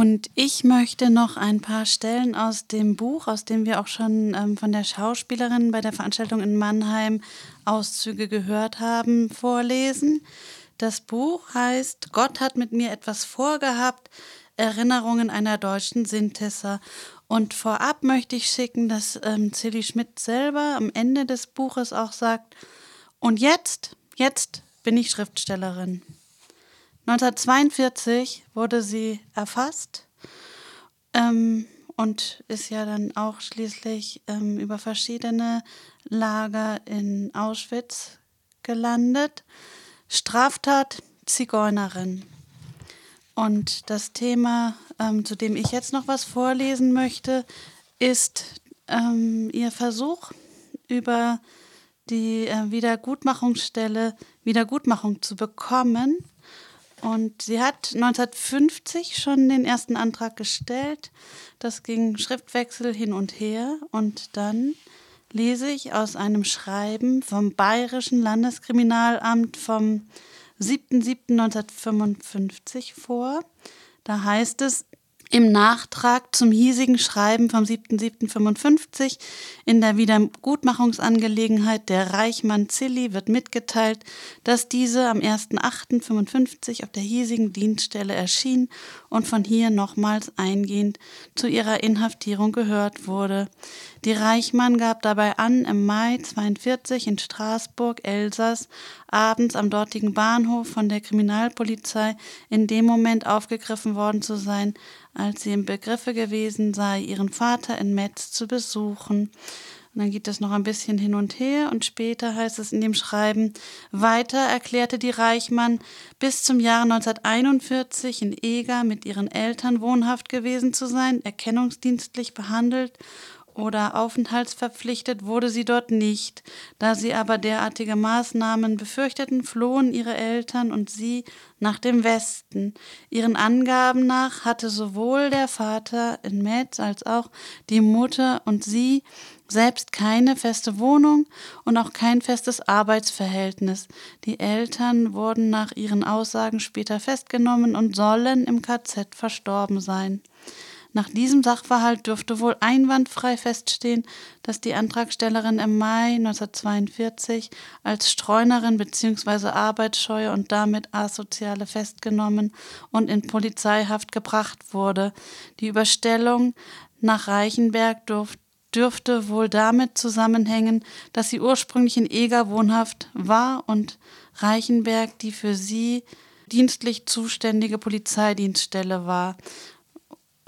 Und ich möchte noch ein paar Stellen aus dem Buch, aus dem wir auch schon ähm, von der Schauspielerin bei der Veranstaltung in Mannheim Auszüge gehört haben, vorlesen. Das Buch heißt Gott hat mit mir etwas vorgehabt, Erinnerungen einer deutschen Sintesser. Und vorab möchte ich schicken, dass ähm, Silly Schmidt selber am Ende des Buches auch sagt, und jetzt, jetzt bin ich Schriftstellerin. 1942 wurde sie erfasst ähm, und ist ja dann auch schließlich ähm, über verschiedene Lager in Auschwitz gelandet. Straftat Zigeunerin. Und das Thema, ähm, zu dem ich jetzt noch was vorlesen möchte, ist ähm, ihr Versuch, über die äh, Wiedergutmachungsstelle Wiedergutmachung zu bekommen und sie hat 1950 schon den ersten Antrag gestellt. Das ging Schriftwechsel hin und her. Und dann lese ich aus einem Schreiben vom Bayerischen Landeskriminalamt vom 7.7.1955 vor. Da heißt es, im Nachtrag zum hiesigen Schreiben vom 7.7.55 in der Wiedergutmachungsangelegenheit der Reichmann Zilli wird mitgeteilt, dass diese am 1.8.55 auf der hiesigen Dienststelle erschien und von hier nochmals eingehend zu ihrer Inhaftierung gehört wurde. Die Reichmann gab dabei an, im Mai 42 in Straßburg, Elsass, abends am dortigen Bahnhof von der Kriminalpolizei in dem Moment aufgegriffen worden zu sein, als sie im Begriffe gewesen sei, ihren Vater in Metz zu besuchen. Und dann geht es noch ein bisschen hin und her und später heißt es in dem Schreiben, weiter erklärte die Reichmann, bis zum Jahre 1941 in Eger mit ihren Eltern wohnhaft gewesen zu sein, erkennungsdienstlich behandelt oder aufenthaltsverpflichtet wurde sie dort nicht. Da sie aber derartige Maßnahmen befürchteten, flohen ihre Eltern und sie nach dem Westen. Ihren Angaben nach hatte sowohl der Vater in Metz als auch die Mutter und sie selbst keine feste Wohnung und auch kein festes Arbeitsverhältnis. Die Eltern wurden nach ihren Aussagen später festgenommen und sollen im KZ verstorben sein. Nach diesem Sachverhalt dürfte wohl einwandfrei feststehen, dass die Antragstellerin im Mai 1942 als Streunerin bzw. Arbeitsscheue und damit Asoziale festgenommen und in Polizeihaft gebracht wurde. Die Überstellung nach Reichenberg durfte dürfte wohl damit zusammenhängen, dass sie ursprünglich in Eger wohnhaft war und Reichenberg die für sie dienstlich zuständige Polizeidienststelle war.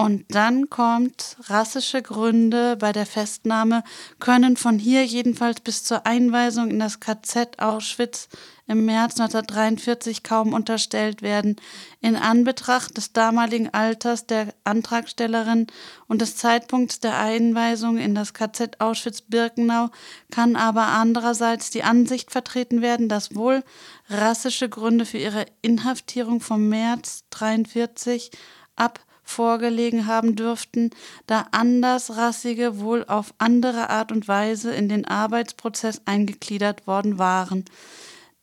Und dann kommt rassische Gründe bei der Festnahme können von hier jedenfalls bis zur Einweisung in das KZ Auschwitz im März 1943 kaum unterstellt werden. In Anbetracht des damaligen Alters der Antragstellerin und des Zeitpunkts der Einweisung in das KZ Auschwitz-Birkenau kann aber andererseits die Ansicht vertreten werden, dass wohl rassische Gründe für ihre Inhaftierung vom März 1943 ab vorgelegen haben dürften, da Andersrassige wohl auf andere Art und Weise in den Arbeitsprozess eingegliedert worden waren.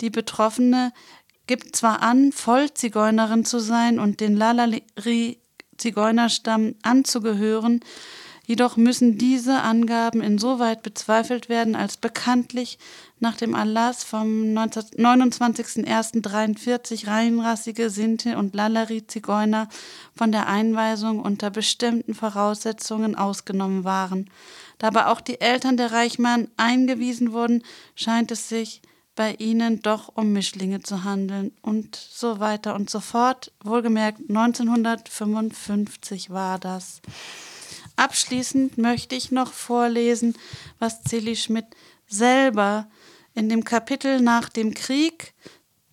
Die Betroffene gibt zwar an, Vollzigeunerin zu sein und den Lalari-Zigeunerstamm anzugehören, Jedoch müssen diese Angaben insoweit bezweifelt werden, als bekanntlich nach dem Erlass vom 29.01.43 reinrassige Sinti und Lalari-Zigeuner von der Einweisung unter bestimmten Voraussetzungen ausgenommen waren. Da aber auch die Eltern der Reichmann eingewiesen wurden, scheint es sich bei ihnen doch um Mischlinge zu handeln und so weiter und so fort. Wohlgemerkt 1955 war das. Abschließend möchte ich noch vorlesen, was Celi Schmidt selber in dem Kapitel nach dem Krieg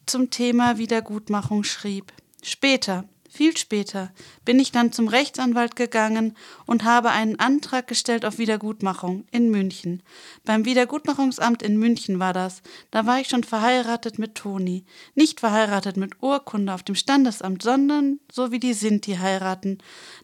zum Thema Wiedergutmachung schrieb. Später, viel später bin ich dann zum Rechtsanwalt gegangen und habe einen Antrag gestellt auf Wiedergutmachung in München. Beim Wiedergutmachungsamt in München war das. Da war ich schon verheiratet mit Toni. Nicht verheiratet mit Urkunde auf dem Standesamt, sondern so wie die Sinti heiraten.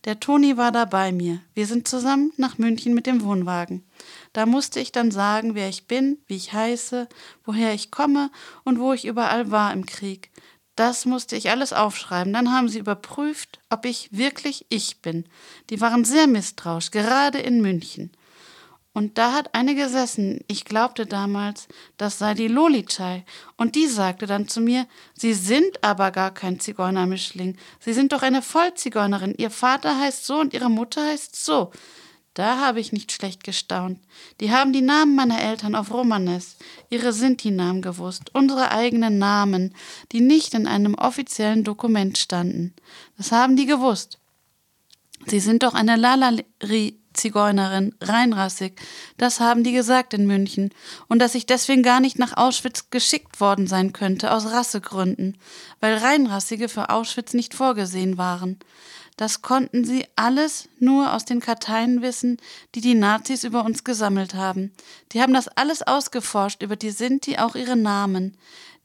Der Toni war da bei mir. Wir sind zusammen nach München mit dem Wohnwagen. Da musste ich dann sagen, wer ich bin, wie ich heiße, woher ich komme und wo ich überall war im Krieg. Das musste ich alles aufschreiben. Dann haben sie überprüft, ob ich wirklich ich bin. Die waren sehr misstrauisch, gerade in München. Und da hat eine gesessen, ich glaubte damals, das sei die Lolitschei. Und die sagte dann zu mir, Sie sind aber gar kein Zigeunermischling. Sie sind doch eine Vollzigeunerin. Ihr Vater heißt so und Ihre Mutter heißt so. Da habe ich nicht schlecht gestaunt. Die haben die Namen meiner Eltern auf Romanes, ihre Sinti-Namen gewusst, unsere eigenen Namen, die nicht in einem offiziellen Dokument standen. Das haben die gewusst. Sie sind doch eine Lalari Zigeunerin, reinrassig. Das haben die gesagt in München. Und dass ich deswegen gar nicht nach Auschwitz geschickt worden sein könnte, aus Rassegründen, weil Reinrassige für Auschwitz nicht vorgesehen waren. Das konnten sie alles nur aus den Karteien wissen, die die Nazis über uns gesammelt haben. Die haben das alles ausgeforscht, über die Sinti auch ihre Namen.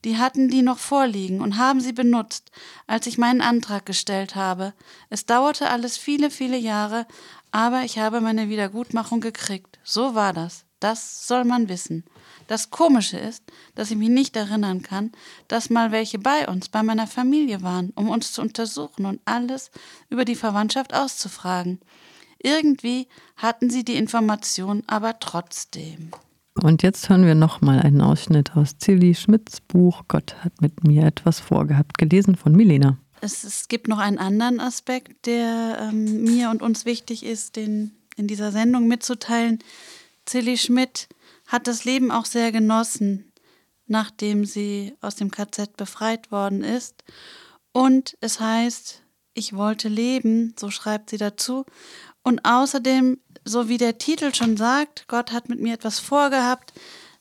Die hatten die noch vorliegen und haben sie benutzt, als ich meinen Antrag gestellt habe. Es dauerte alles viele, viele Jahre, aber ich habe meine Wiedergutmachung gekriegt. So war das. Das soll man wissen. Das Komische ist, dass ich mich nicht erinnern kann, dass mal welche bei uns, bei meiner Familie waren, um uns zu untersuchen und alles über die Verwandtschaft auszufragen. Irgendwie hatten sie die Information aber trotzdem. Und jetzt hören wir nochmal einen Ausschnitt aus Tilly Schmidts Buch Gott hat mit mir etwas vorgehabt, gelesen von Milena es, es gibt noch einen anderen Aspekt, der ähm, mir und uns wichtig ist, den in dieser Sendung mitzuteilen. Zilli Schmidt hat das Leben auch sehr genossen, nachdem sie aus dem KZ befreit worden ist. Und es heißt, ich wollte leben, so schreibt sie dazu. Und außerdem, so wie der Titel schon sagt, Gott hat mit mir etwas vorgehabt,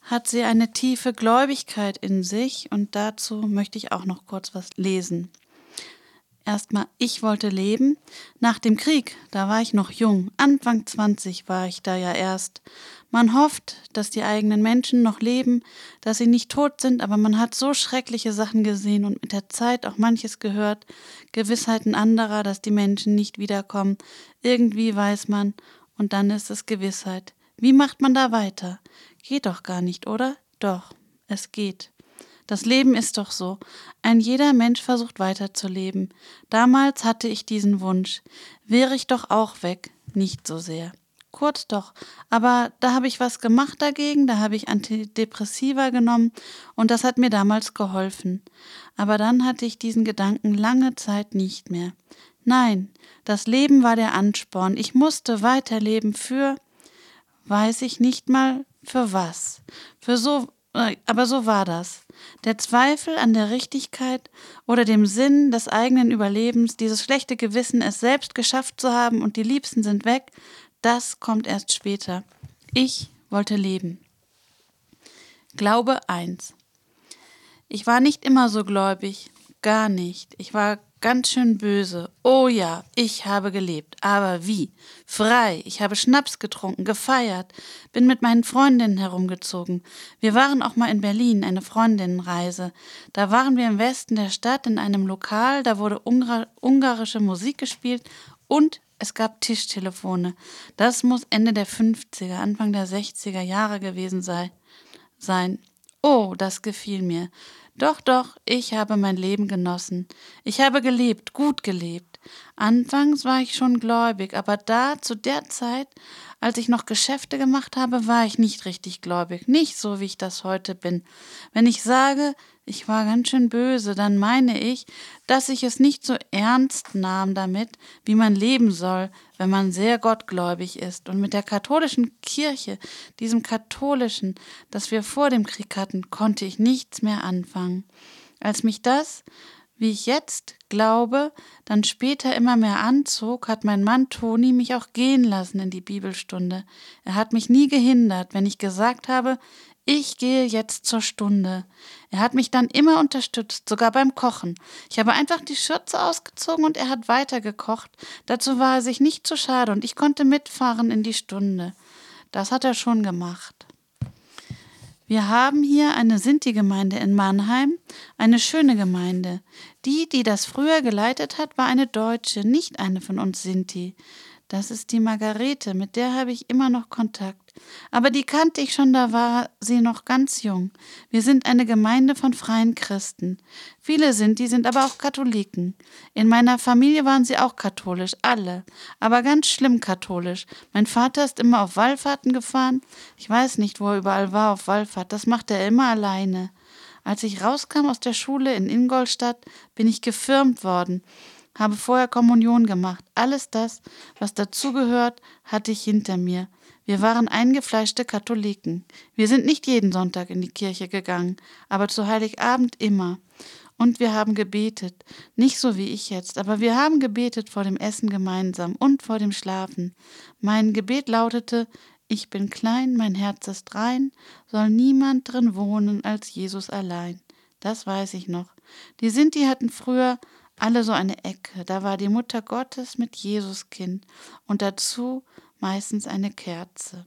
hat sie eine tiefe Gläubigkeit in sich und dazu möchte ich auch noch kurz was lesen erstmal, ich wollte leben. Nach dem Krieg, da war ich noch jung, Anfang 20 war ich da ja erst. Man hofft, dass die eigenen Menschen noch leben, dass sie nicht tot sind, aber man hat so schreckliche Sachen gesehen und mit der Zeit auch manches gehört, Gewissheiten anderer, dass die Menschen nicht wiederkommen. Irgendwie weiß man, und dann ist es Gewissheit. Wie macht man da weiter? Geht doch gar nicht, oder? Doch, es geht. Das Leben ist doch so. Ein jeder Mensch versucht weiterzuleben. Damals hatte ich diesen Wunsch. Wäre ich doch auch weg. Nicht so sehr. Kurz doch. Aber da habe ich was gemacht dagegen, da habe ich Antidepressiva genommen und das hat mir damals geholfen. Aber dann hatte ich diesen Gedanken lange Zeit nicht mehr. Nein, das Leben war der Ansporn. Ich musste weiterleben für, weiß ich nicht mal, für was. Für so aber so war das. Der Zweifel an der Richtigkeit oder dem Sinn des eigenen Überlebens, dieses schlechte Gewissen, es selbst geschafft zu haben und die Liebsten sind weg, das kommt erst später. Ich wollte leben. Glaube 1. Ich war nicht immer so gläubig, gar nicht. Ich war ganz schön böse. Oh ja, ich habe gelebt. Aber wie? Frei. Ich habe Schnaps getrunken, gefeiert, bin mit meinen Freundinnen herumgezogen. Wir waren auch mal in Berlin, eine Freundinnenreise. Da waren wir im Westen der Stadt in einem Lokal, da wurde Ungar ungarische Musik gespielt und es gab Tischtelefone. Das muss Ende der 50er, Anfang der 60er Jahre gewesen sei, sein. Oh, das gefiel mir. Doch, doch, ich habe mein Leben genossen. Ich habe gelebt, gut gelebt. Anfangs war ich schon gläubig, aber da, zu der Zeit, als ich noch Geschäfte gemacht habe, war ich nicht richtig gläubig, nicht so, wie ich das heute bin. Wenn ich sage, ich war ganz schön böse, dann meine ich, dass ich es nicht so ernst nahm damit, wie man leben soll, wenn man sehr gottgläubig ist. Und mit der katholischen Kirche, diesem katholischen, das wir vor dem Krieg hatten, konnte ich nichts mehr anfangen. Als mich das, wie ich jetzt glaube, dann später immer mehr anzog, hat mein Mann Toni mich auch gehen lassen in die Bibelstunde. Er hat mich nie gehindert, wenn ich gesagt habe, ich gehe jetzt zur Stunde. Er hat mich dann immer unterstützt, sogar beim Kochen. Ich habe einfach die Schürze ausgezogen und er hat weitergekocht. Dazu war er sich nicht zu schade und ich konnte mitfahren in die Stunde. Das hat er schon gemacht. Wir haben hier eine Sinti-Gemeinde in Mannheim, eine schöne Gemeinde. Die, die das früher geleitet hat, war eine Deutsche, nicht eine von uns Sinti. Das ist die Margarete, mit der habe ich immer noch Kontakt. Aber die kannte ich schon, da war sie noch ganz jung. Wir sind eine Gemeinde von freien Christen. Viele sind, die sind aber auch Katholiken. In meiner Familie waren sie auch katholisch, alle, aber ganz schlimm katholisch. Mein Vater ist immer auf Wallfahrten gefahren. Ich weiß nicht, wo er überall war auf Wallfahrt, das macht er immer alleine. Als ich rauskam aus der Schule in Ingolstadt, bin ich gefirmt worden habe vorher Kommunion gemacht. Alles das, was dazugehört, hatte ich hinter mir. Wir waren eingefleischte Katholiken. Wir sind nicht jeden Sonntag in die Kirche gegangen, aber zu Heiligabend immer. Und wir haben gebetet. Nicht so wie ich jetzt, aber wir haben gebetet vor dem Essen gemeinsam und vor dem Schlafen. Mein Gebet lautete, ich bin klein, mein Herz ist rein, soll niemand drin wohnen als Jesus allein. Das weiß ich noch. Die Sinti hatten früher alle so eine Ecke. Da war die Mutter Gottes mit Jesuskind und dazu meistens eine Kerze.